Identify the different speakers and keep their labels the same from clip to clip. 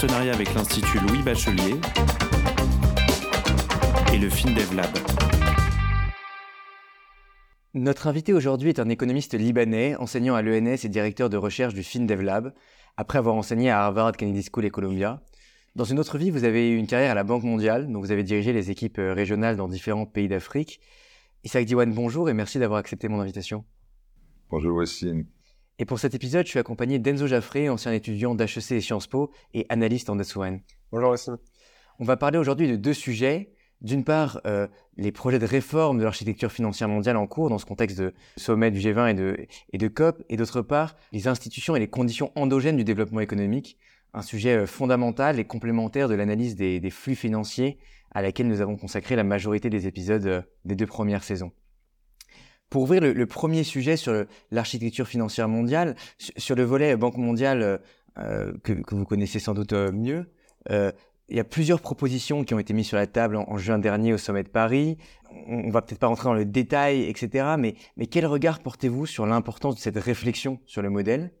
Speaker 1: partenariat avec l'Institut Louis Bachelier et le FinDevLab.
Speaker 2: Notre invité aujourd'hui est un économiste libanais, enseignant à l'ENS et directeur de recherche du FinDevLab, après avoir enseigné à Harvard Kennedy School et Columbia. Dans une autre vie, vous avez eu une carrière à la Banque mondiale, dont vous avez dirigé les équipes euh, régionales dans différents pays d'Afrique. Isaac Diwan, bonjour et merci d'avoir accepté mon invitation.
Speaker 3: Bonjour Wassine.
Speaker 2: Et pour cet épisode, je suis accompagné d'Enzo Jaffré, ancien étudiant d'HEC et Sciences Po et analyste en Deswan.
Speaker 4: Bonjour Wassine.
Speaker 2: On va parler aujourd'hui de deux sujets. D'une part, euh, les projets de réforme de l'architecture financière mondiale en cours dans ce contexte de sommet du G20 et de, COP. Et d'autre part, les institutions et les conditions endogènes du développement économique, un sujet euh, fondamental et complémentaire de l'analyse des, flux financiers à laquelle nous avons consacré la majorité des épisodes euh, des deux premières saisons. Pour ouvrir le, premier sujet sur l'architecture financière mondiale, sur, le volet Banque mondiale que, vous connaissez sans doute mieux, il y a plusieurs propositions qui ont été mises sur la table en, juin dernier au sommet de Paris. On, ne va peut-être pas rentrer dans le détail, etc. Mais, mais quel regard portez-vous sur l'importance de cette réflexion sur le modèle?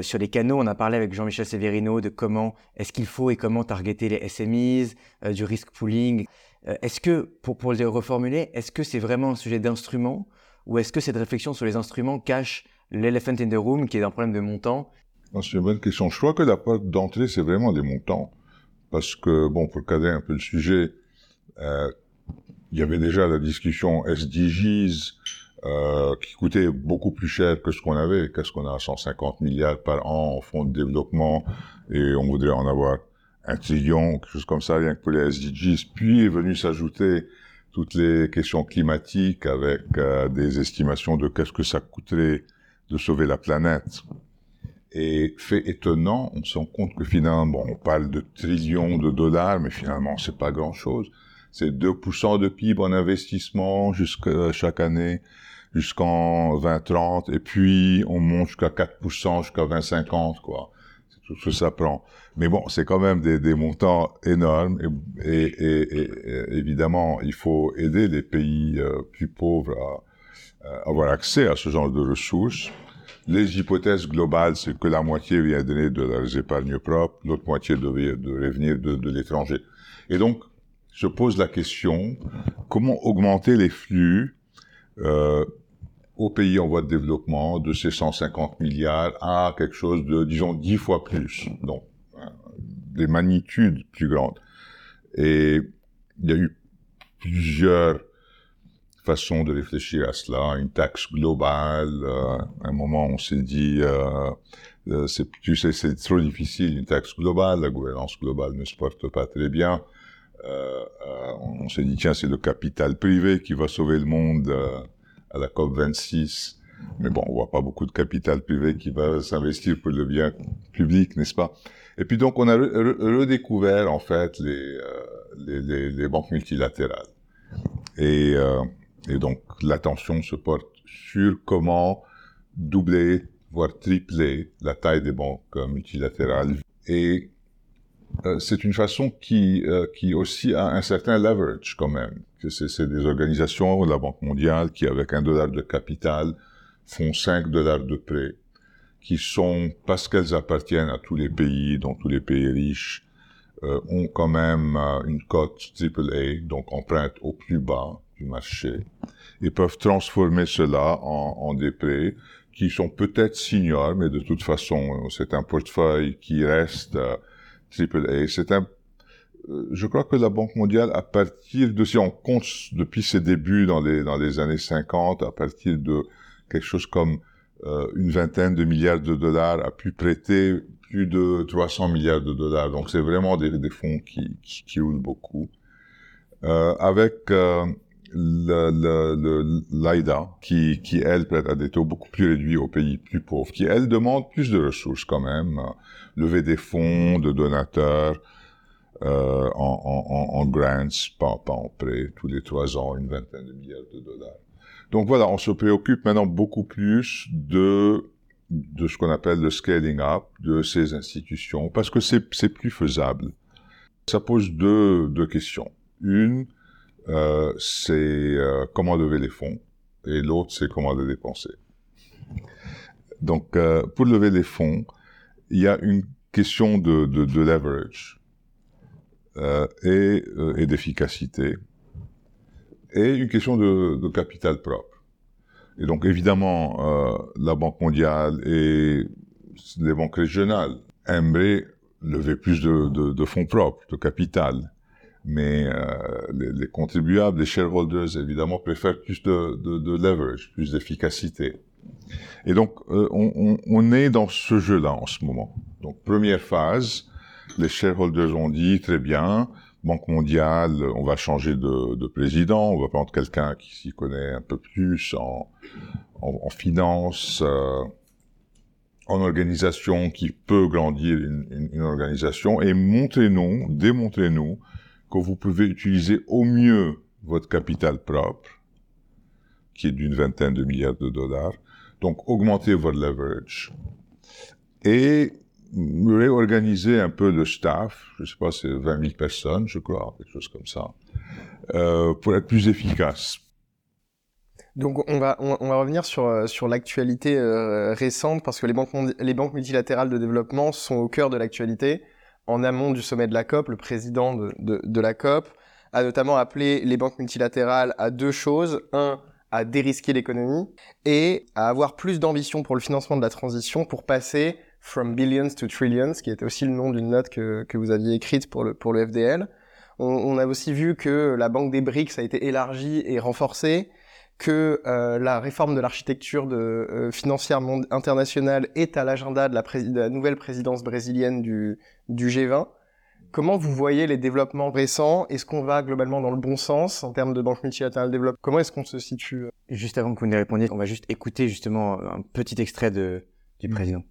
Speaker 2: Sur les canaux, on a parlé avec Jean-Michel Severino de comment est-ce qu'il faut et comment targeter les SMEs, du risk pooling. est-ce que, pour, pour le reformuler, est-ce que c'est vraiment un sujet d'instrument ou est-ce que cette réflexion sur les instruments cache l'elephant in the room qui est un problème de montant?
Speaker 3: C'est une bonne question. Je crois que la porte d'entrée, c'est vraiment des montants. Parce que, bon, pour cadrer un peu le sujet, euh, il y avait déjà la discussion SDGs, euh, qui coûtait beaucoup plus cher que ce qu'on avait. Qu'est-ce qu'on a 150 milliards par an en fonds de développement et on voudrait en avoir un trillion, quelque chose comme ça, rien que pour les SDGs. Puis est venu s'ajouter toutes les questions climatiques avec euh, des estimations de qu'est-ce que ça coûterait de sauver la planète. Et fait étonnant, on se rend compte que finalement, on parle de trillions de dollars, mais finalement, c'est pas grand-chose. C'est 2% de PIB en investissement jusqu'à chaque année, jusqu'en 2030, et puis on monte jusqu'à 4%, jusqu'à 2050, quoi tout ce que ça prend. Mais bon, c'est quand même des, montants énormes et, évidemment, il faut aider les pays euh, plus pauvres à, avoir accès à ce genre de ressources. Les hypothèses globales, c'est que la moitié vient donner de leurs épargnes propres, l'autre moitié devait, devrait venir de, de l'étranger. Et donc, je pose la question, comment augmenter les flux euh, aux pays en voie de développement de ces 150 milliards à quelque chose de, disons, dix fois plus. Donc, des magnitudes plus grandes. Et il y a eu plusieurs façons de réfléchir à cela. Une taxe globale. Euh, à un moment, on s'est dit, euh, euh c'est, tu sais, c'est trop difficile une taxe globale. La gouvernance globale ne se porte pas très bien. On s'est dit, tiens, c'est le capital privé qui va sauver le monde à la COP 26. Mais bon, on voit pas beaucoup de capital privé qui va s'investir pour le bien public, n'est-ce pas? Et puis donc, on a redécouvert en fait les, banques multilatérales. Et, et donc, l'attention se porte sur comment doubler, voire tripler la taille des banques euh, multilatérales. Et euh, c'est une façon qui, euh, qui aussi a un certain leverage quand même. C'est des organisations, la Banque mondiale, qui avec un dollar de capital font 5 dollars de prêt, qui sont, parce qu'elles appartiennent à tous les pays, dans tous les pays riches, euh, ont quand même une cote AAA, donc empreinte au plus bas du marché, et peuvent transformer cela en, en des prêts qui sont peut-être seniors, mais de toute façon, c'est un portefeuille qui reste AAA. C'est un, euh, je crois que la Banque mondiale, à partir de, si on compte depuis ses débuts dans les, dans les années 50, à partir de quelque chose comme euh, une vingtaine de milliards de dollars, a pu prêter plus de 300 milliards de dollars. Donc c'est vraiment des, des fonds qui, qui, qui roulent beaucoup. Euh, avec euh, l'AIDA, qui, qui, elle, prête à des taux beaucoup plus réduits aux pays plus pauvres, qui, elle, demande plus de ressources quand même, lever des fonds de donateurs euh, en, en, en, grants, pas, pas en prêts, tous les trois ans, une vingtaine de milliards de dollars. Donc voilà, on se préoccupe maintenant beaucoup plus de de ce qu'on appelle le scaling up de ces institutions, parce que c'est plus faisable. Ça pose deux, deux questions. Une, euh, c'est euh, comment lever les fonds, et l'autre, c'est comment les dépenser. Donc, euh, pour lever les fonds, il y a une question de, de, de leverage euh, et, euh, et d'efficacité, et une question de, de, capital propre. Et donc, évidemment, la Banque mondiale et les banques régionales aimeraient lever plus de, de fonds propres, de capital. Mais euh, les, les, contribuables, les shareholders, évidemment, préfèrent plus de, leverage, plus d'efficacité. Et donc, euh, on, est dans ce jeu-là en ce moment. Donc, première phase, les shareholders ont dit, très bien, Banque mondiale, on va changer de, de président, on va prendre quelqu'un qui s'y connaît un peu plus en, finance, euh, en organisation, qui peut grandir une organisation, et montrez-nous, démontrez-nous que vous pouvez utiliser au mieux votre capital propre, qui est d'une vingtaine de milliards de dollars, donc augmenter votre leverage. Et réorganiser un peu le staff, je sais pas, c'est 20 000 personnes, je crois, quelque chose comme ça, euh, pour être plus efficace.
Speaker 4: Donc on va on, on va revenir sur euh, sur l'actualité euh, récente parce que les banques les banques multilatérales de développement sont au cœur de l'actualité. En amont du sommet de la COP, le président de, la COP a notamment appelé les banques multilatérales à deux choses. Un, à dérisquer l'économie et à avoir plus d'ambition pour le financement de la transition pour passer from billions to trillions, qui était aussi le nom d'une note que, vous aviez écrite pour le, pour le FDL. On, on, a aussi vu que la banque des BRICS a été élargie et renforcée, que euh, la réforme de l'architecture de, euh, financière internationale est à l'agenda de, de, la nouvelle présidence brésilienne du, du G20. Comment vous voyez les développements récents? Est-ce qu'on va globalement dans le bon sens en termes de banque multilatérale développement Comment est-ce qu'on se situe?
Speaker 2: Juste avant que vous ne répondiez, on va juste écouter justement un petit extrait de, du président.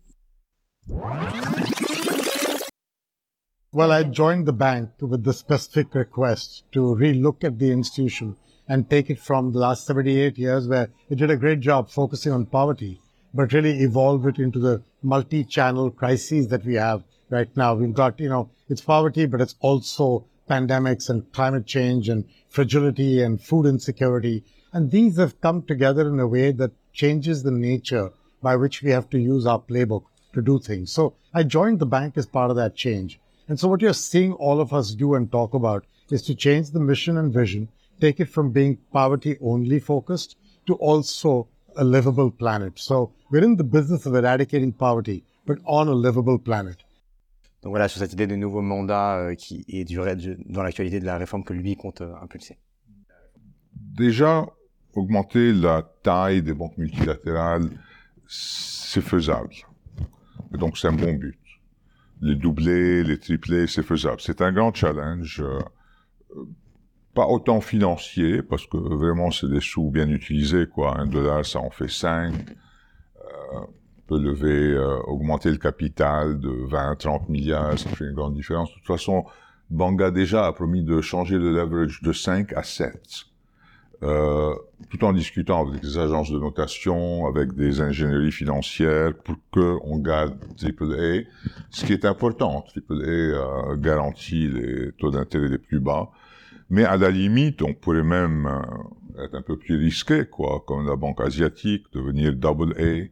Speaker 5: Well, I joined the bank with the specific request to relook at the institution and take it from the last 78 years where it did a great job focusing on poverty, but really evolve it into the multi-channel crises that we have right now. We've got, you know, it's poverty, but it's also pandemics and climate change and fragility and food insecurity. And these have come together in a way that changes the nature by which we have to use our playbook to do things. So I joined the bank as part of that change. And so what you're seeing all of us do and talk about is to change the mission and vision, take it from being poverty only focused to also a livable planet. So we're in the business of eradicating poverty, but on a livable planet.
Speaker 2: Donc voilà, sur cette idée de nouveau mandat euh, qui est du, dans l'actualité de la réforme que lui compte euh, impulser.
Speaker 3: Déjà, augmenter la taille des banques multilatérales, c'est faisable. Et donc c'est un bon but. Les doubler, les tripler, c'est faisable. C'est un grand challenge, euh, pas autant financier, parce que vraiment c'est des sous bien utilisés, quoi. Un dollar, ça en fait cinq. Euh, peut lever, euh, augmenter le capital de 20, 30 milliards, ça fait une grande différence. De toute façon, Banga déjà a promis de changer le leverage de 5 à 7. Euh, tout en discutant avec des agences de notation, avec des ingénieries financières, pour que on garde AAA, ce qui est important. AAA euh, garantit les taux d'intérêt les plus bas, mais à la limite, on pourrait même euh, être un peu plus risqué, quoi, comme la banque asiatique, devenir double A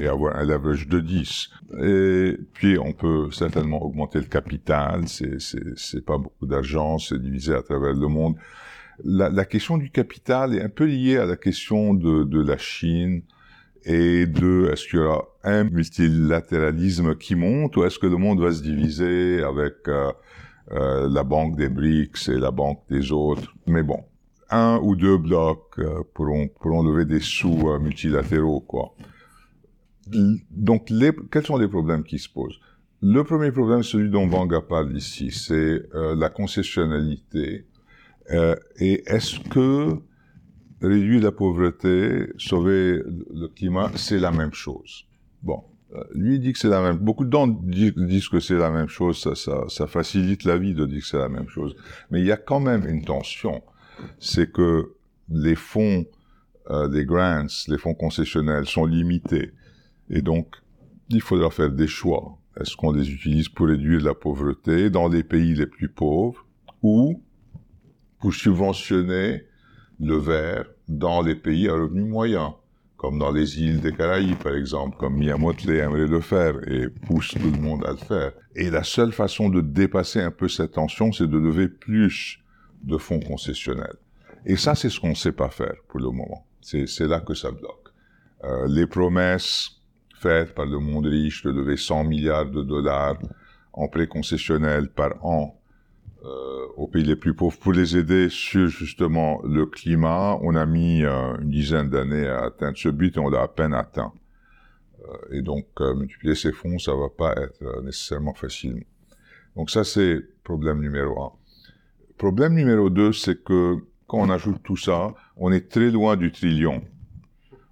Speaker 3: et avoir un leverage de 10. Et puis, on peut certainement augmenter le capital. C'est, c'est, pas beaucoup d'argent, c'est divisé à travers le monde. La, la, question du capital est un peu liée à la question de, de la Chine et de est-ce qu'il y aura un multilatéralisme qui monte ou est-ce que le monde va se diviser avec euh, euh, la banque des BRICS et la banque des autres. Mais bon, un ou deux blocs euh, pourront, pourront lever des sous euh, multilatéraux, quoi donc, les, quels sont les problèmes qui se posent? Le premier problème, celui dont Vanga parle ici, c'est la concessionnalité. Et est-ce que réduire la pauvreté, sauver le climat, c'est la même chose? Bon, lui dit que c'est la même. Beaucoup de gens disent que c'est la même chose. Ça, facilite la vie de dire que c'est la même chose. Mais il y a quand même une tension. C'est que les fonds, euh, des grants, les fonds concessionnels sont limités. Et donc, il faudra faire des choix. Est-ce qu'on les utilise pour réduire la pauvreté dans les pays les plus pauvres ou pour subventionner le verre dans les pays à revenus moyens, comme dans les îles des Caraïbes, par exemple, comme Miyamoto aimerait le faire et pousse tout le monde à le faire. Et la seule façon de dépasser un peu cette tension, c'est de lever plus de fonds concessionnels. Et ça, c'est ce qu'on ne sait pas faire pour le moment. C'est là que ça bloque. Euh, les promesses faites par le monde riche de lever 100 milliards de dollars en prêts concessionnels par an aux pays les plus pauvres pour les aider sur justement le climat. On a mis euh, une dizaine d'années à atteindre ce but et on l'a à peine atteint. Euh, et donc multiplier ces fonds, ça va pas être nécessairement facile. Donc ça c'est problème numéro un. Problème numéro deux, c'est que quand on ajoute tout ça, on est très loin du trillion.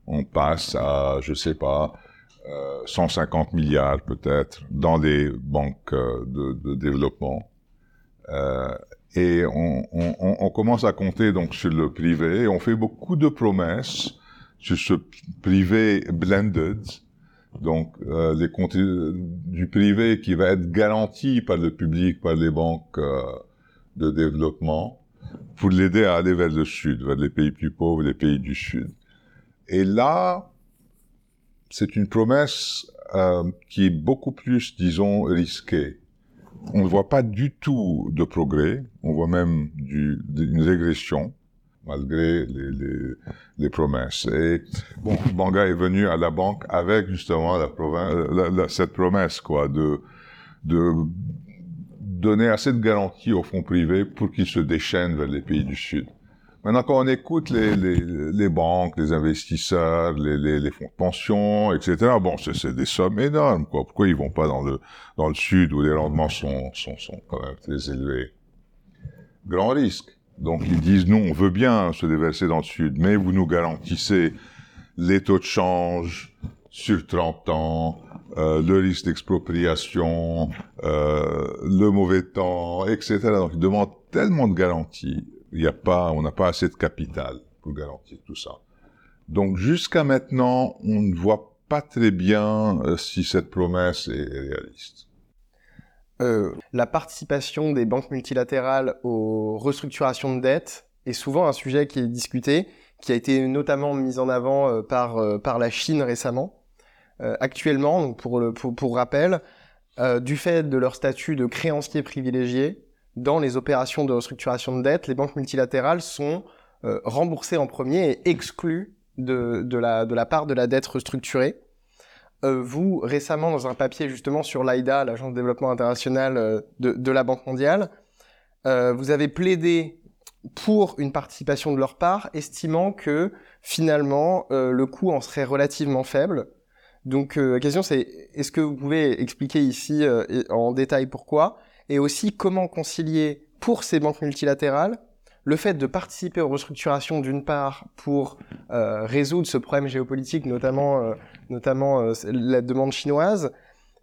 Speaker 3: On passe à, je sais pas, 150 milliards peut-être dans les banques de, de développement. Euh, et on, on, on, commence à compter donc sur le privé. On fait beaucoup de promesses sur ce privé blended, donc euh, les comptes du privé qui va être garanti par le public, par les banques euh, de développement, pour l'aider à aller vers le sud, vers les pays plus pauvres, les pays du sud. Et là, c'est une promesse euh, qui est beaucoup plus, disons, risquée on ne voit pas du tout de progrès, on voit même du, une régression malgré les, les, les, promesses. Et bon, Banga est venu à la banque avec justement la, la, cette promesse, quoi, de, de donner assez de garanties aux fonds privés pour qu'ils se déchaînent vers les pays du Sud. Maintenant, quand on écoute les, les, les banques, les investisseurs, les, les, fonds de pension, etc., bon, c'est des sommes énormes, quoi. Pourquoi ils vont pas dans le, dans le sud où les rendements sont, sont, sont quand même très élevés? Grand risque. Donc, ils disent, nous, on veut bien se déverser dans le sud, mais vous nous garantissez les taux de change sur 30 ans, euh, le risque d'expropriation, euh, le mauvais temps, etc. Donc, ils demandent tellement de garanties il y a pas, on n'a pas assez de capital pour garantir tout ça. Donc jusqu'à maintenant, on ne voit pas très bien euh, si cette promesse est réaliste.
Speaker 4: Euh, la participation des banques multilatérales aux restructurations de dettes est souvent un sujet qui est discuté, qui a été notamment mis en avant euh, par, par la Chine récemment. actuellement, donc pour, pour, pour rappel, du fait de leur statut de créancier privilégié, dans les opérations de restructuration de dette, les banques multilatérales sont euh, remboursées en premier et exclues de, de, la, de la part de la dette restructurée. Euh, vous, récemment, dans un papier justement sur l'AIDA, l'Agence de développement international euh, de, de, la Banque mondiale, euh, vous avez plaidé pour une participation de leur part, estimant que finalement euh, le coût en serait relativement faible. Donc la question c'est, est-ce que vous pouvez expliquer ici en détail pourquoi? Et aussi comment concilier pour ces banques multilatérales le fait de participer aux restructurations d'une part pour euh, résoudre ce problème géopolitique, notamment, euh, notamment euh, la demande chinoise,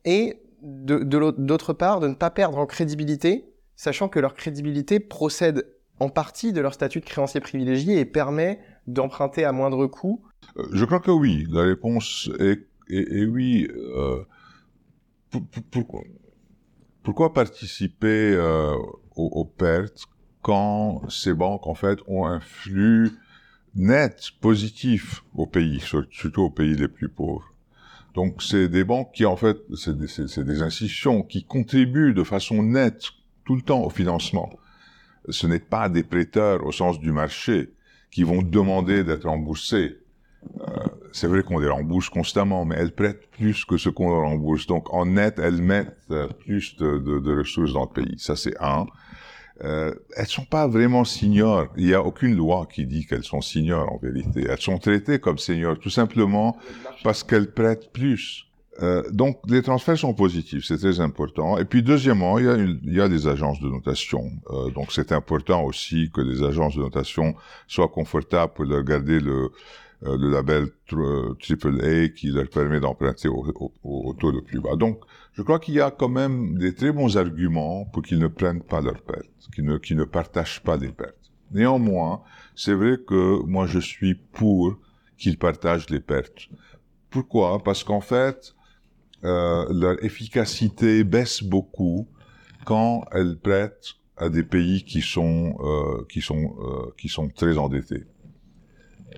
Speaker 4: et d'autre part de ne pas perdre en crédibilité, sachant que leur crédibilité procède en partie de leur statut de créancier privilégié et permet d'emprunter à moindre coût.
Speaker 3: Je crois que oui. La réponse est, est, oui. pourquoi? Pourquoi participer euh, aux, aux, pertes quand ces banques, en fait, ont un flux net positif au pays, surtout aux pays les plus pauvres? Donc, c'est des banques qui, en fait, c'est des, des, institutions qui contribuent de façon nette tout le temps au financement. Ce n'est pas des prêteurs au sens du marché qui vont demander d'être remboursés. Euh, c'est vrai qu'on les rembourse constamment, mais elles prêtent plus que ce qu'on leur rembourse. Donc, en net, elles mettent euh, plus de, de, de ressources dans le pays. Ça, c'est un. Euh, elles sont pas vraiment seniors. Il n'y a aucune loi qui dit qu'elles sont seniors en vérité. Elles sont traitées comme seniors tout simplement parce qu'elles prêtent plus. Euh, donc les transferts sont positifs, c'est très important. Et puis deuxièmement, il y a, il y a des agences de notation. Euh, donc c'est important aussi que les agences de notation soient confortables pour garder le, euh, le label AAA qui leur permet d'emprunter au, au, taux le plus bas. Donc, je crois qu'il y a quand même des très bons arguments pour qu'ils ne prennent pas leurs pertes, qu'ils ne, ne partagent pas les pertes. Néanmoins, c'est vrai que moi je suis pour qu'ils partagent les pertes. Pourquoi? Parce qu'en fait, euh, leur efficacité baisse beaucoup quand elles prêtent à des pays qui sont euh, qui sont euh, qui sont très endettés.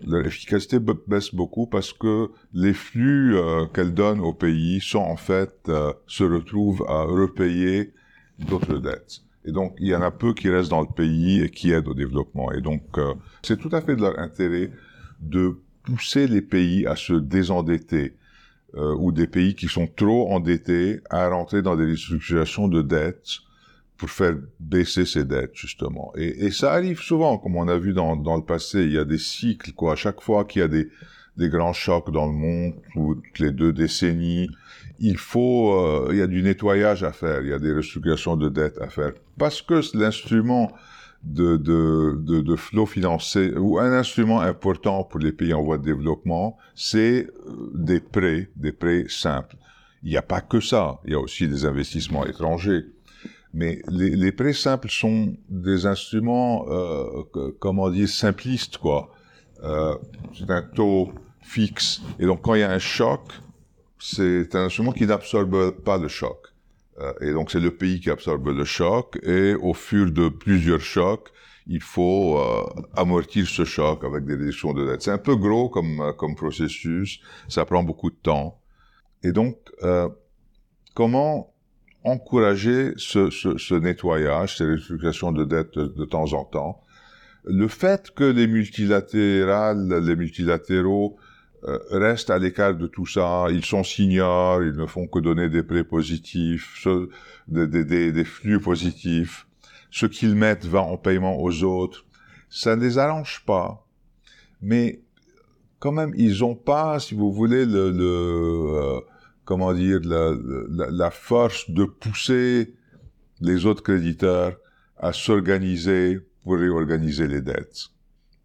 Speaker 3: Leur efficacité baisse beaucoup parce que les flux euh, qu'elles donnent aux pays sont en fait euh, se retrouvent à repayer d'autres dettes. Et donc il y en a peu qui restent dans le pays et qui aident au développement. Et donc euh, c'est tout à fait de leur intérêt de pousser les pays à se désendetter euh, ou des pays qui sont trop endettés à rentrer dans des restructurations de dettes pour faire baisser ces dettes, justement. Et, et, ça arrive souvent, comme on a vu dans, dans le passé, il y a des cycles, quoi. À chaque fois qu'il y a des, des grands chocs dans le monde, toutes les deux décennies, il faut, euh, il y a du nettoyage à faire, il y a des restructurations de dettes à faire. Parce que l'instrument de, de, de, de flot financier, ou un instrument important pour les pays en voie de développement, c'est euh, des prêts, des prêts simples. Il n'y a pas que ça, il y a aussi des investissements étrangers. Mais les, les prêts simples sont des instruments, euh, comment dire, simplistes, quoi. Euh, c'est un taux fixe. Et donc, quand il y a un choc, c'est un instrument qui n'absorbe pas le choc. Euh, et donc, c'est le pays qui absorbe le choc. Et au fur de plusieurs chocs, il faut euh, amortir ce choc avec des réductions de dette. C'est un peu gros comme, euh, comme processus. Ça prend beaucoup de temps. Et donc, euh, comment encourager ce, ce, ce, nettoyage, ces restructurations de dettes de, temps en temps. Le fait que les multilatérales, les multilatéraux euh, restent à l'écart de tout ça, ils sont signeurs, ils ne font que donner des prêts positifs, ce, des, des, des, flux positifs, ce qu'ils mettent va en paiement aux autres, ça ne les arrange pas. Mais quand même, ils n'ont pas, si vous voulez, le, le euh, comment dire, la, force de pousser les autres créditeurs à s'organiser pour réorganiser les dettes.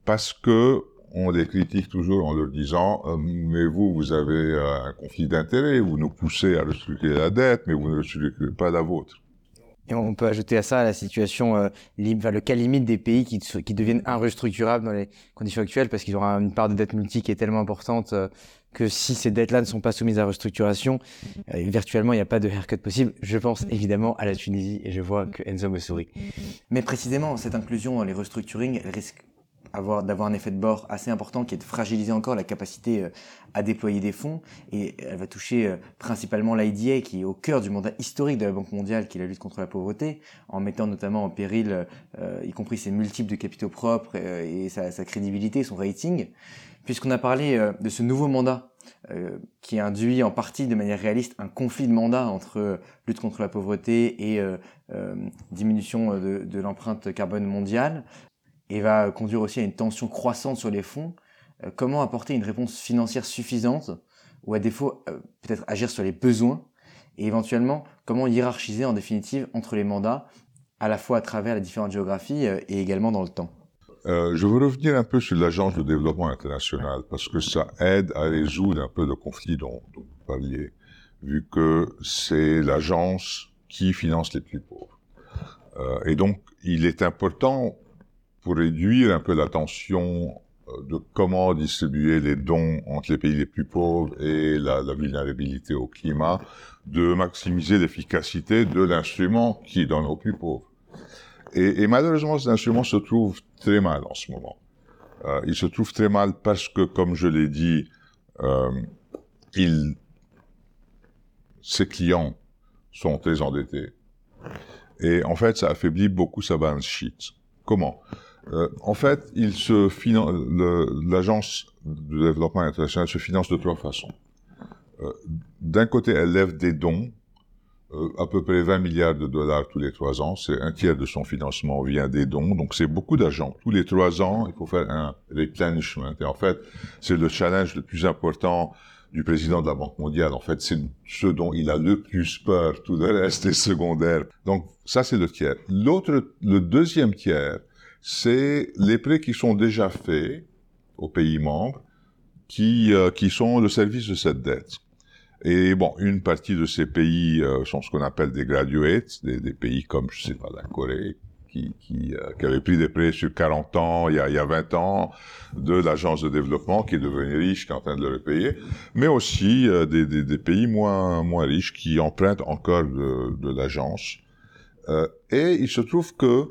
Speaker 3: Parce que on les critique toujours en leur disant euh, mais vous vous avez un conflit d'intérêts, vous nous poussez à restructurer la dette, mais vous ne restructurez pas la vôtre.
Speaker 2: Et on peut ajouter à ça la situation, euh, enfin, le cas limite des pays qui, qui deviennent inrestructurables dans les conditions actuelles parce qu'ils auront une part de dette multi qui est tellement importante euh, que si ces dettes-là ne sont pas soumises à restructuration, euh, virtuellement il n'y a pas de haircut possible. Je pense évidemment à la Tunisie et je vois que Enzo me sourit. Mais précisément, cette inclusion dans les restructurings, elle risque avoir d'avoir un effet de bord assez important qui est de fragiliser encore la capacité euh, à déployer des fonds. Et elle va toucher euh, principalement l'IDA qui est au cœur du mandat historique de la Banque mondiale qui est la lutte contre la pauvreté en mettant notamment en péril euh, y compris ses multiples de capitaux propres et sa, crédibilité, son rating. Puisqu'on a parlé de ce nouveau mandat euh, qui induit en partie de manière réaliste un conflit de mandat entre lutte contre la pauvreté et euh, euh, diminution de l'empreinte carbone mondiale et va conduire aussi à une tension croissante sur les fonds. Euh, comment apporter une réponse financière suffisante ou à défaut euh, peut-être agir sur les besoins et éventuellement comment hiérarchiser en définitive entre les mandats à la fois à travers les différentes géographies euh, et également dans le temps?
Speaker 3: Euh, je veux revenir un peu sur l'agence de développement international parce que ça aide à résoudre un peu le conflit dont, vous parliez, vu que c'est l'agence qui finance les plus pauvres. Euh, et donc, il est important pour réduire un peu la tension de comment distribuer les dons entre les pays les plus pauvres et la, vulnérabilité au climat, de maximiser l'efficacité de l'instrument qui donne aux plus pauvres. Et, malheureusement, cet instrument se trouve très mal en ce moment. Euh, il se trouve très mal parce que, comme je l'ai dit, euh, ses clients sont très endettés. Et en fait, ça affaiblit beaucoup sa balance sheet. Comment? Euh, En fait, il se finance, l'agence de développement international se finance de trois façons. Euh, D'un côté, elle lève des dons euh, à peu près 20 milliards de dollars tous les trois ans. C'est un tiers de son financement vient des dons. Donc, c'est beaucoup d'argent. Tous les trois ans, il faut faire un replenishment. Et en fait, c'est le challenge le plus important du président de la Banque mondiale. En fait, c'est ce dont il a le plus peur. Tout le reste est secondaire. Donc, ça, c'est le tiers. L'autre, le deuxième tiers, c'est les prêts qui sont déjà faits aux pays membres, qui, euh, qui sont le service de cette dette. Et bon, une partie de ces pays euh, sont ce qu'on appelle des graduates, des, des, pays comme, je sais pas, la Corée, qui, qui, euh, qui, avait pris des prêts sur 40 ans, il y a, il y a 20 ans, de l'agence de développement qui est devenue riche, qui est en train de le repayer, mais aussi euh, des, des, des, pays moins, moins riches qui empruntent encore de, de l'agence. Euh, et il se trouve que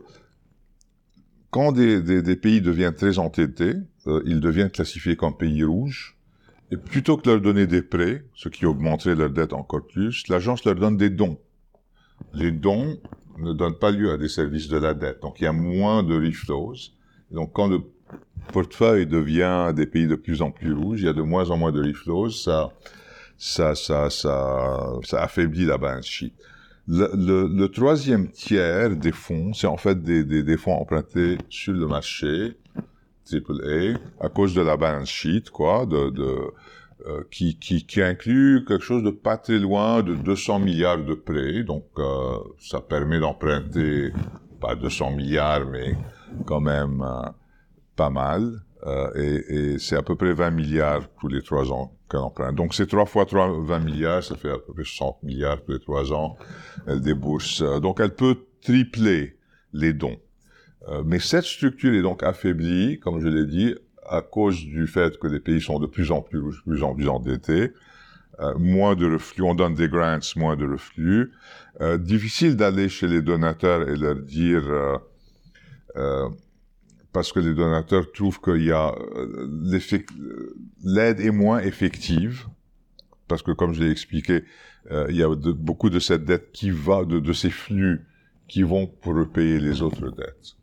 Speaker 3: quand des, des, des pays deviennent très entêtés, euh, ils deviennent classifiés comme pays rouges. Et plutôt que de leur donner des prêts, ce qui augmenterait leur dette encore plus, l'agence leur donne des dons. Les dons ne donnent pas lieu à des services de la dette. Donc il y a moins de reflows. Donc quand le portefeuille devient des pays de plus en plus rouges, il y a de moins en moins de reflows, ça, ça, ça, ça, ça affaiblit la balance sheet. Le, le, le, troisième tiers des fonds, c'est en fait des, des, des, fonds empruntés sur le marché, AAA, à cause de la balance sheet, quoi, de, de euh, qui, qui, qui, inclut quelque chose de pas très loin de 200 milliards de prêts. Donc, euh, ça permet d'emprunter pas 200 milliards, mais quand même euh, pas mal. Euh, et, et c'est à peu près 20 milliards tous les trois ans qu'elle emprunte. Donc c'est trois fois 3, 20 milliards, ça fait à peu près 60 milliards tous les trois ans. Elle débourse. Euh, donc elle peut tripler les dons. Euh, mais cette structure est donc affaiblie, comme je l'ai dit, à cause du fait que les pays sont de plus en plus, plus en plus endettés. Euh, moins de reflux, on donne des grants, moins de reflux. Difficile d'aller chez les donateurs et leur dire parce que les donateurs trouvent qu'il y a l'aide est moins effective parce que comme je l'ai expliqué, il y a beaucoup de cette dette qui va de, de ces flux qui vont pour repayer les autres dettes.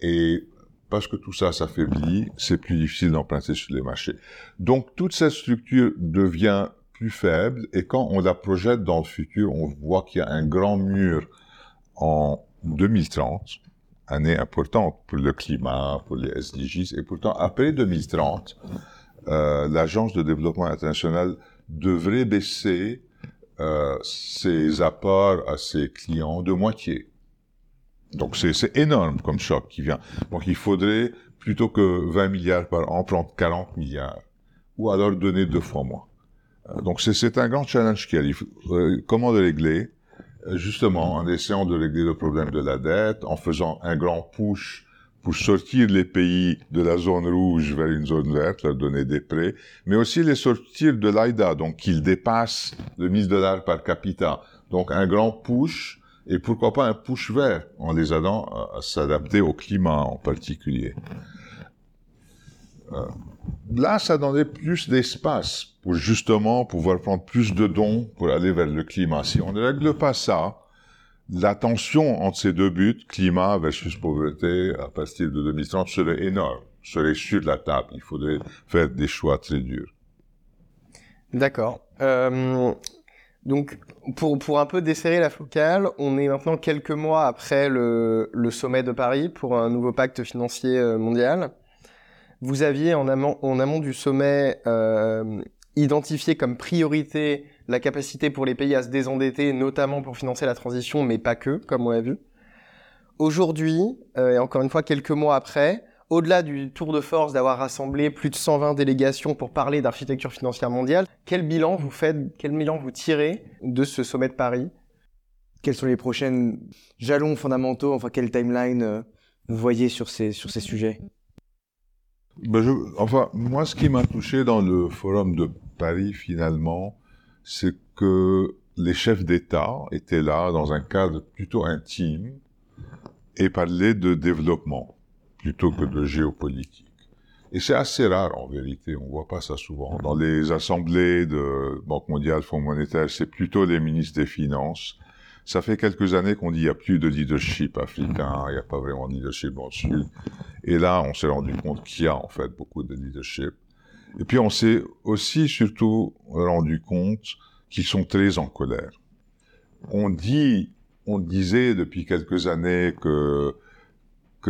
Speaker 3: Et parce que tout ça s'affaiblit, c'est plus difficile d'emprunter sur les marchés. Donc toute cette structure devient plus faible et quand on la projette dans le futur, on voit qu'il y a un grand mur en 2030, année importante pour le climat, pour les SDGs, et pourtant après 2030, euh, l'Agence de développement international devrait baisser euh, ses apports à ses clients de moitié. Donc c'est énorme comme choc qui vient. Donc il faudrait, plutôt que 20 milliards par an, prendre 40 milliards. Ou alors donner deux fois moins. Euh, donc c'est un grand challenge qui arrive. Euh, comment le régler? Justement, en essayant de régler le problème de la dette, en faisant un grand push pour sortir les pays de la zone rouge vers une zone verte, leur donner des prêts, mais aussi les sortir de l'AIDA, donc qu'ils dépassent le 1000 dollars par capita. Donc un grand push et pourquoi pas un push vert en les aidant à, s'adapter au climat en particulier. Euh, là, ça donnait plus d'espace pour justement pouvoir prendre plus de dons pour aller vers le climat. Si on ne règle pas ça, la tension entre ces deux buts, climat versus pauvreté, à partir de 2030, serait énorme, serait sur la table. Il faudrait faire des choix très durs.
Speaker 4: D'accord. Euh, donc, pour, pour un peu desserrer la focale, on est maintenant quelques mois après le, le sommet de Paris pour un nouveau pacte financier euh, mondial. Vous aviez en amont, du sommet euh, identifié comme priorité la capacité pour les pays à se désendetter, notamment pour financer la transition, mais pas que, comme on l'a vu. Aujourd'hui, euh, et encore une fois quelques mois après, au-delà du tour de force d'avoir rassemblé plus de 120 délégations pour parler d'architecture financière mondiale, quel bilan vous faites, quel bilan vous tirez de ce sommet de Paris?
Speaker 2: Quels sont les prochains jalons fondamentaux, enfin quelle timeline euh, vous voyez sur ces, sur ces sujets?
Speaker 3: Ben Enfin, moi ce qui m'a touché dans le forum de Paris finalement, c'est que les chefs d'État étaient là dans un cadre plutôt intime et parlaient de développement plutôt que de géopolitique. Et c'est assez rare en vérité, on voit pas ça souvent. Dans les assemblées de Banque mondiale, Fonds monétaire, c'est plutôt les ministres des Finances. Ça fait quelques années qu'on dit qu'il n'y a plus de leadership africain, il n'y a pas vraiment de leadership dans le Sud. Et là, on s'est rendu compte qu'il y a en fait beaucoup de leadership. Et puis on s'est aussi surtout rendu compte qu'ils sont très en colère. On dit, on disait depuis quelques années que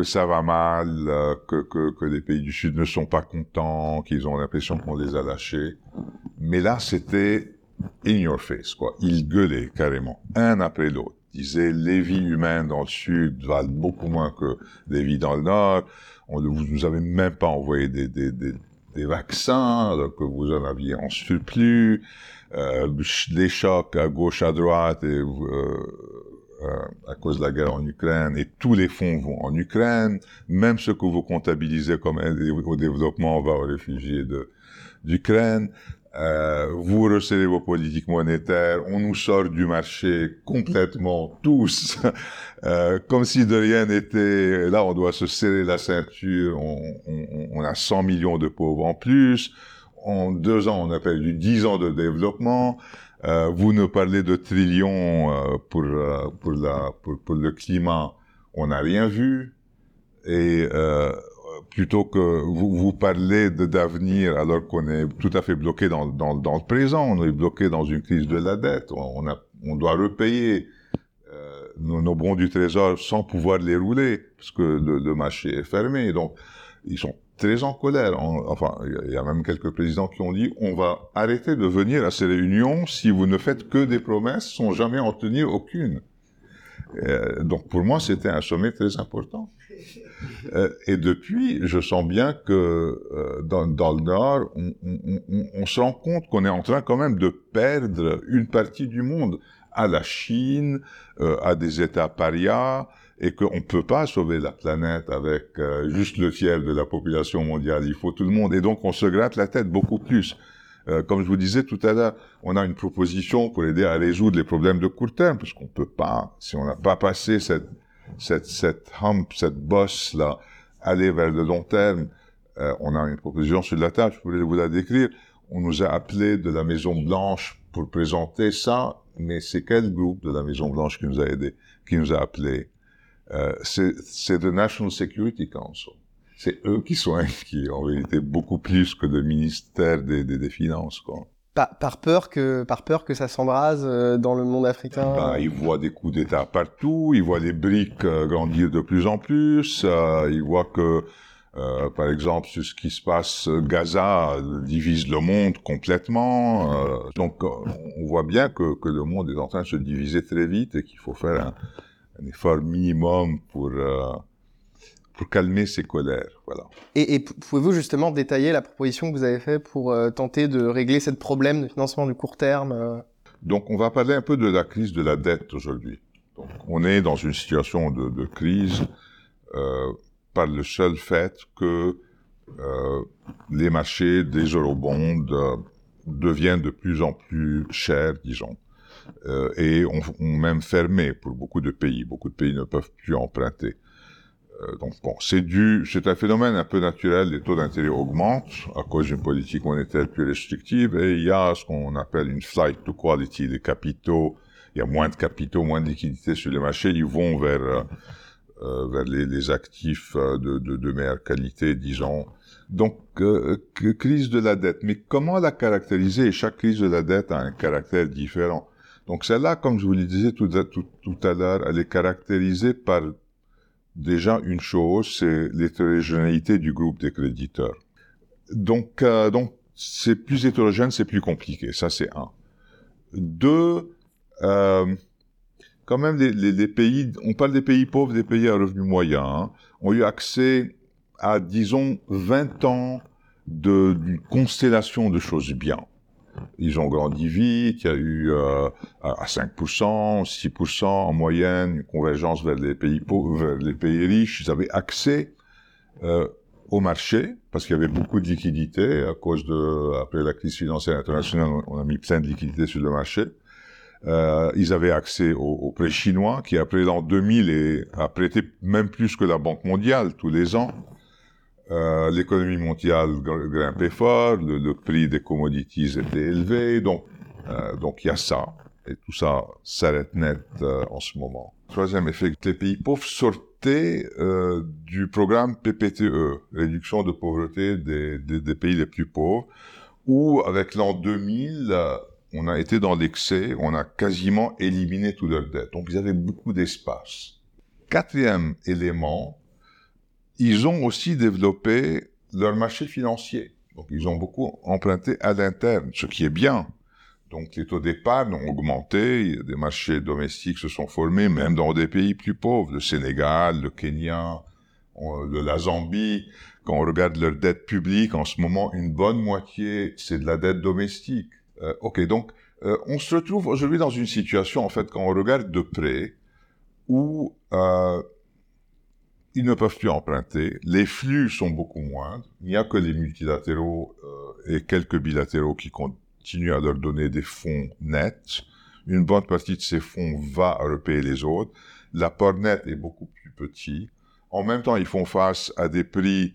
Speaker 3: ça va mal, que, les pays du Sud ne sont pas contents, qu'ils ont l'impression qu'on les a lâchés. Mais là, c'était in your face, quoi. Ils gueulaient carrément, un après l'autre. Ils disaient, les vies humaines dans le Sud valent beaucoup moins que les vies dans le Nord. On, vous nous avez même pas envoyé des, vaccins, que vous en aviez en surplus. Euh, les chocs à gauche, à droite, et, euh, à cause de la guerre en Ukraine, et tous les fonds vont en Ukraine, même ce que vous comptabilisez comme aide au développement va aux réfugiés d'Ukraine. Euh, vous resserrez vos politiques monétaires, on nous sort du marché complètement tous, euh, comme si de rien n'était. Là, on doit se serrer la ceinture. On, on, on, a 100 millions de pauvres en plus. En deux ans, on a perdu 10 ans de développement. Euh, vous nous parlez de trillions euh, pour, euh, pour, la, pour, pour, le climat. On n'a rien vu. Et euh, plutôt que vous, vous parlez d'avenir alors qu'on est tout à fait bloqué dans, dans, dans, le présent, on est bloqué dans une crise de la dette, on, a, on doit repayer euh, nos, nos, bons du trésor sans pouvoir les rouler, parce que le, le marché est fermé. Donc, ils sont très en colère. enfin, il y a même quelques présidents qui ont dit on va arrêter de venir à ces réunions si vous ne faites que des promesses sans jamais en tenir aucune. Euh, donc pour moi, c'était un sommet très important. Euh, et depuis, je sens bien que euh, dans, dans, le Nord, on, on, on, on se rend compte qu'on est en train quand même de perdre une partie du monde à la Chine, euh, à des États parias, et qu'on ne peut pas sauver la planète avec euh, juste le tiers de la population mondiale. Il faut tout le monde. Et donc, on se gratte la tête beaucoup plus. Euh, comme je vous disais tout à l'heure, on a une proposition pour aider à résoudre les problèmes de court terme, parce qu'on peut pas, si on n'a pas passé cette, cette, cette hump, cette bosse là, aller vers le long terme. Euh, on a une proposition sur la table, je voulais vous la décrire. On nous a appelé de la Maison Blanche pour présenter ça, mais c'est quel groupe de la Maison Blanche qui nous a aidé, qui nous a appelé euh, C'est the National Security Council. C'est eux qui sont inquiets, en vérité, beaucoup plus que le ministère des, des, des Finances. Quoi.
Speaker 4: Par, peur que par peur que ça s'embrase euh, dans le monde africain.
Speaker 3: Bah, ils voient des coups d'État partout, ils voient les briques euh, grandir de plus en plus, euh, ils voient que par exemple, ce qui se passe, Gaza divise le monde complètement. Donc, on voit bien que, le monde est en train de se diviser très vite et qu'il faut faire un, effort minimum pour pour calmer ces colères. Voilà.
Speaker 4: Et, et pouvez-vous justement détailler la proposition que vous avez faite pour euh, tenter de régler ce problème de financement du court terme euh...
Speaker 3: Donc, on va parler un peu de la crise de la dette aujourd'hui. Donc, on est dans une situation de, de crise euh, par le seul fait que les marchés des eurobonds deviennent de plus en plus chers, disons, euh, et ont, ont même fermé pour beaucoup de pays. Beaucoup de pays ne peuvent plus emprunter. Euh, donc bon, c'est dû, c'est un phénomène un peu naturel. Les taux d'intérêt augmentent à cause d'une politique monétaire plus restrictive, et il y a ce qu'on appelle une flight to quality des capitaux. Il y a moins de capitaux, moins de liquidités sur les marchés. Ils vont vers euh, vers les, les actifs de, de, de, meilleure qualité, disons. Donc, euh, crise de la dette. Mais comment la caractériser? Chaque crise de la dette a un caractère différent. Donc, celle-là, comme je vous le disais tout, tout, tout à l'heure, elle est caractérisée par déjà une chose, c'est l'hétérogénéité du groupe des créditeurs. Donc, euh, donc c'est plus hétérogène, c'est plus compliqué. Ça, c'est un. Deux, euh, quand même, les, les, les, pays, on parle des pays pauvres, des pays à revenus moyens, hein, ont eu accès à, disons, 20 ans d'une constellation de choses bien. Ils ont grandi vite, il y a eu euh, à 5%, 6% en moyenne, une convergence vers les pays riches. Ils avaient accès euh, au marché parce qu'il y avait beaucoup de liquidités à cause de, après la crise financière internationale, on a mis plein de liquidités sur le marché. Euh, ils avaient accès aux, aux prêts chinois qui après l'an 2000 et, a prêté même plus que la Banque mondiale tous les ans. Euh, l'économie mondiale grimpait fort, le, prix des commodities était élevé, donc euh, donc il y a ça. Et tout ça s'arrête net euh, en ce moment. Troisième effet, les pays pauvres sortaient euh, du programme PPTE, réduction de pauvreté des, des, des pays les plus pauvres, où avec l'an 2000, euh, on a été dans l'excès, on a quasiment éliminé toute leur dette. Donc ils avaient beaucoup d'espace. Quatrième élément, ils ont aussi développé leur marché financier. Donc, ils ont beaucoup emprunté à l'interne, ce qui est bien. Donc, les taux d'épargne ont augmenté, des marchés domestiques se sont formés, même dans des pays plus pauvres, le Sénégal, le Kenya, le, la Zambie. Quand on regarde leur dette publique, en ce moment, une bonne moitié, c'est de la dette domestique. Euh, ok, donc, euh, on se retrouve aujourd'hui dans une situation, en fait, quand on regarde de près, où euh, ils ne peuvent plus emprunter, les flux sont beaucoup moindres, il n'y a que les multilatéraux euh, et quelques bilatéraux qui continuent à leur donner des fonds nets. Une bonne partie de ces fonds va à repayer les autres. L'apport net est beaucoup plus petit. En même temps, ils font face à des prix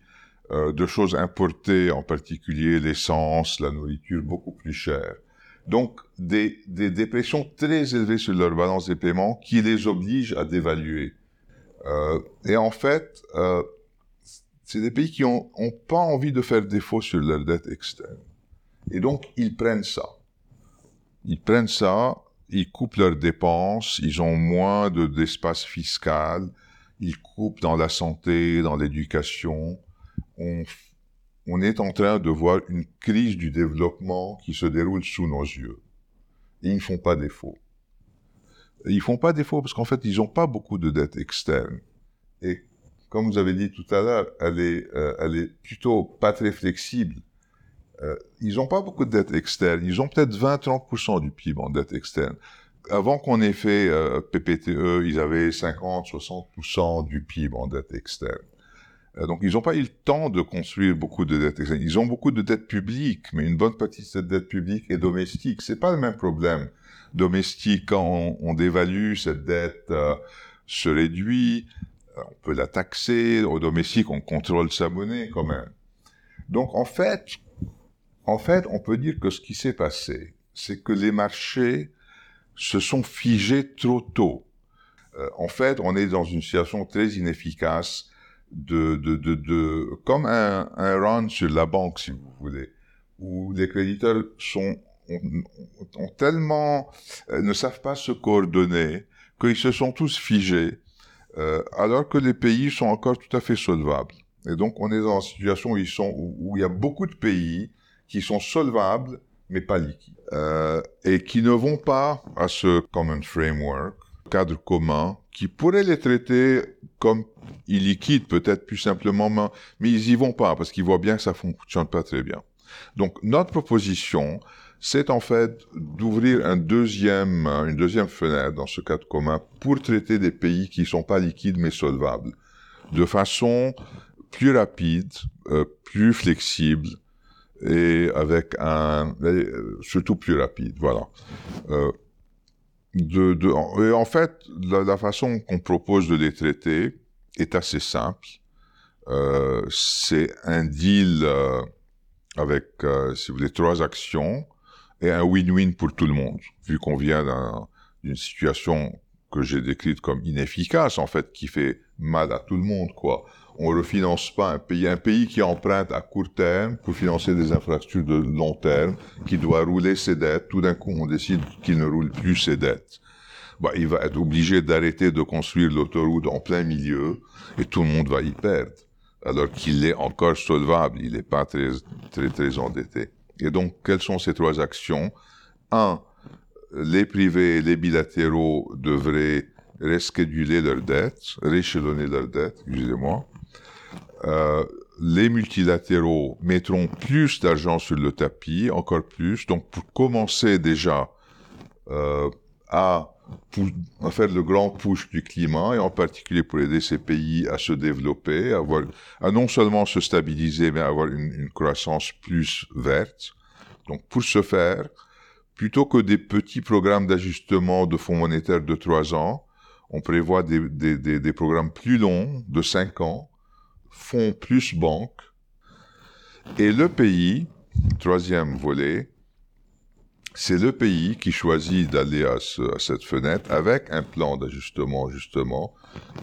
Speaker 3: euh, de choses importées, en particulier l'essence, la nourriture, beaucoup plus chères. Donc, des, des dépressions très élevées sur leur balance des paiements qui les obligent à dévaluer. Euh, et en fait, euh, c'est des pays qui ont, ont pas envie de faire défaut sur leur dette externe. Et donc, ils prennent ça. Ils prennent ça, ils coupent leurs dépenses, ils ont moins de, d'espace fiscal, ils coupent dans la santé, dans l'éducation. On, on est en train de voir une crise du développement qui se déroule sous nos yeux. Et ils ne font pas défaut. Ils font pas défaut parce qu'en fait, ils n'ont pas beaucoup de dettes externes. Et comme vous avez dit tout à l'heure, elle est, euh, plutôt pas très flexible. Euh, ils n'ont pas beaucoup de dettes externes. Ils ont peut-être 20-30% du PIB en dette externe. Avant qu'on ait fait euh, PPTE, ils avaient 50-60% du PIB en dette externe. Donc, ils n'ont pas eu le temps de construire beaucoup de dettes externes. Ils ont beaucoup de dettes publiques, mais une bonne partie de cette dette publique est domestique. C'est pas le même problème. Domestique, quand on, dévalue, cette dette euh, se réduit, euh, on peut la taxer. Au domestique, on contrôle sa monnaie quand même. Donc, en fait, en fait, on peut dire que ce qui s'est passé, c'est que les marchés se sont figés trop tôt. Euh, en fait, on est dans une situation très inefficace de, de, de, de comme un run sur la banque, si vous voulez, où les créditeurs sont ont, tellement euh, ne savent pas se coordonner qu'ils se sont tous figés, euh, alors que les pays sont encore tout à fait solvables. Et donc, on est dans une situation où il y a beaucoup de pays qui sont solvables, mais pas liquides, euh, et qui ne vont pas à ce common framework, cadre commun, qui pourrait les traiter comme illiquides, peut-être plus simplement, mais ils y vont pas parce qu'ils voient bien que ça fonctionne pas très bien. Donc notre proposition, c'est en fait d'ouvrir un deuxième, une deuxième fenêtre dans ce cadre commun pour traiter des pays qui sont pas liquides mais solvables, de façon plus rapide, euh, plus flexible et avec un, euh, surtout plus rapide, voilà. Euh, de, de, et en fait, la, façon qu'on propose de les traiter est assez simple. Euh, c'est un deal euh, avec, euh, si vous voulez, trois actions et un win-win pour tout le monde, vu qu'on vient d'une situation que j'ai décrite comme inefficace, en fait, qui fait mal à tout le monde, quoi. On refinance pas un pays, un pays qui emprunte à court terme pour financer des infrastructures de long terme, qui doit rouler ses dettes. Tout d'un coup, on décide qu'il ne roule plus ses dettes. Bah, il va être obligé d'arrêter de construire l'autoroute en plein milieu et tout le monde va y perdre. Alors qu'il est encore solvable, il n'est pas très, très, très endetté. Et donc, quelles sont ces trois actions? Un, les privés et les bilatéraux devraient rescheduler leurs dettes, réchelonner leurs dettes, excusez-moi. Euh, les multilatéraux mettront plus d'argent sur le tapis, encore plus. Donc, pour commencer déjà euh, à, à faire le grand push du climat, et en particulier pour aider ces pays à se développer, à, non seulement se stabiliser, mais à avoir une, croissance plus verte. Donc, pour ce faire, plutôt que des petits programmes d'ajustement de fonds monétaires de trois ans, on prévoit des, des, programmes plus longs, de cinq ans, fonds plus banque. Et le pays, troisième volet, c'est le pays qui choisit d'aller à, ce, à, cette fenêtre avec un plan d'ajustement, justement,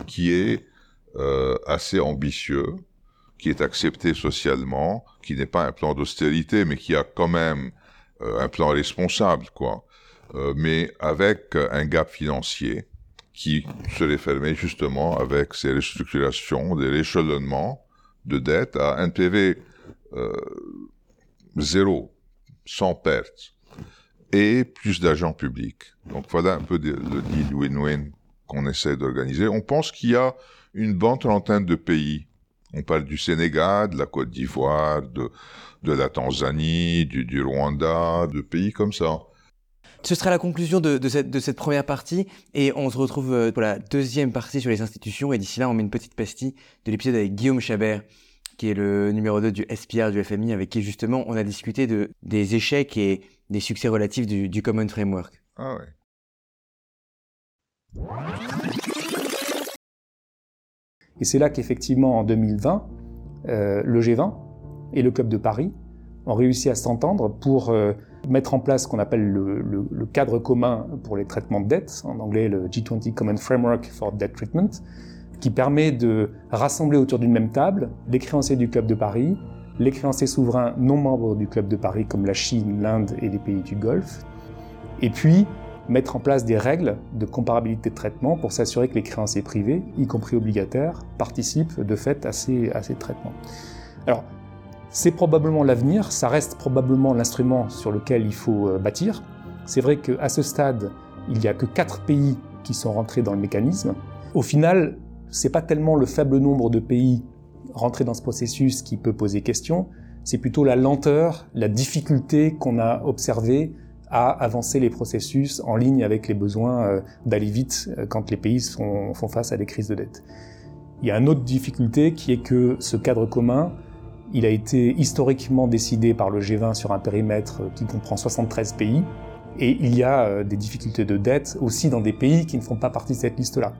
Speaker 3: qui est euh, assez ambitieux, qui est accepté socialement, qui n'est pas un plan d'austérité, mais qui a quand même euh, un plan responsable, quoi. Euh, mais avec un gap financier qui serait fermé justement avec ces restructurations, des réchelonnements de dette à un zéro, sans perte, et plus d'agents publics. Donc voilà un peu le deal win-win qu'on essaie d'organiser. On pense qu'il y a une bonne trentaine de pays. On parle du Sénégal, de la Côte d'Ivoire, de, de la Tanzanie, du, Rwanda, de pays comme ça
Speaker 2: Ce sera la conclusion de, de, cette, première partie et on se retrouve euh, pour la deuxième partie sur les institutions et d'ici là on met une petite pastille de l'épisode avec Guillaume Chabert qui est le numéro 2 du SPR du FMI avec qui justement on a discuté de, des échecs et des succès relatifs du, du Common Framework.
Speaker 3: Ah ouais.
Speaker 6: Et c'est là qu'effectivement en 2020, euh, le G20 et le Club de Paris ont réussi à s'entendre pour euh, mettre en place ce qu'on appelle le, le, le, cadre commun pour les traitements de dette, en anglais le G20 Common Framework for Debt Treatment, qui permet de rassembler autour d'une même table les créanciers du Club de Paris, les créanciers souverains non membres du Club de Paris comme la Chine, l'Inde et les pays du Golfe, et puis mettre en place des règles de comparabilité de traitement pour s'assurer que les créanciers privés, y compris obligataires, participent de fait à ces, à ces traitements. Alors, c'est probablement l'avenir, ça reste probablement l'instrument sur lequel il faut euh, bâtir. C'est vrai qu'à ce stade, il n'y a que quatre pays qui sont rentrés dans le mécanisme. Au final, c'est pas tellement le faible nombre de pays rentrés dans ce processus qui peut poser question, c'est plutôt la lenteur, la difficulté qu'on a observée à avancer les processus en ligne avec les besoins euh, d'aller vite euh, quand les pays font face à des crises de dette. Il y a une autre difficulté qui est que ce cadre commun, il a été historiquement décidé par le G20 sur un périmètre qui comprend 73 pays, et il y a euh, des difficultés de dette aussi dans des pays qui ne font pas partie de cette liste-là.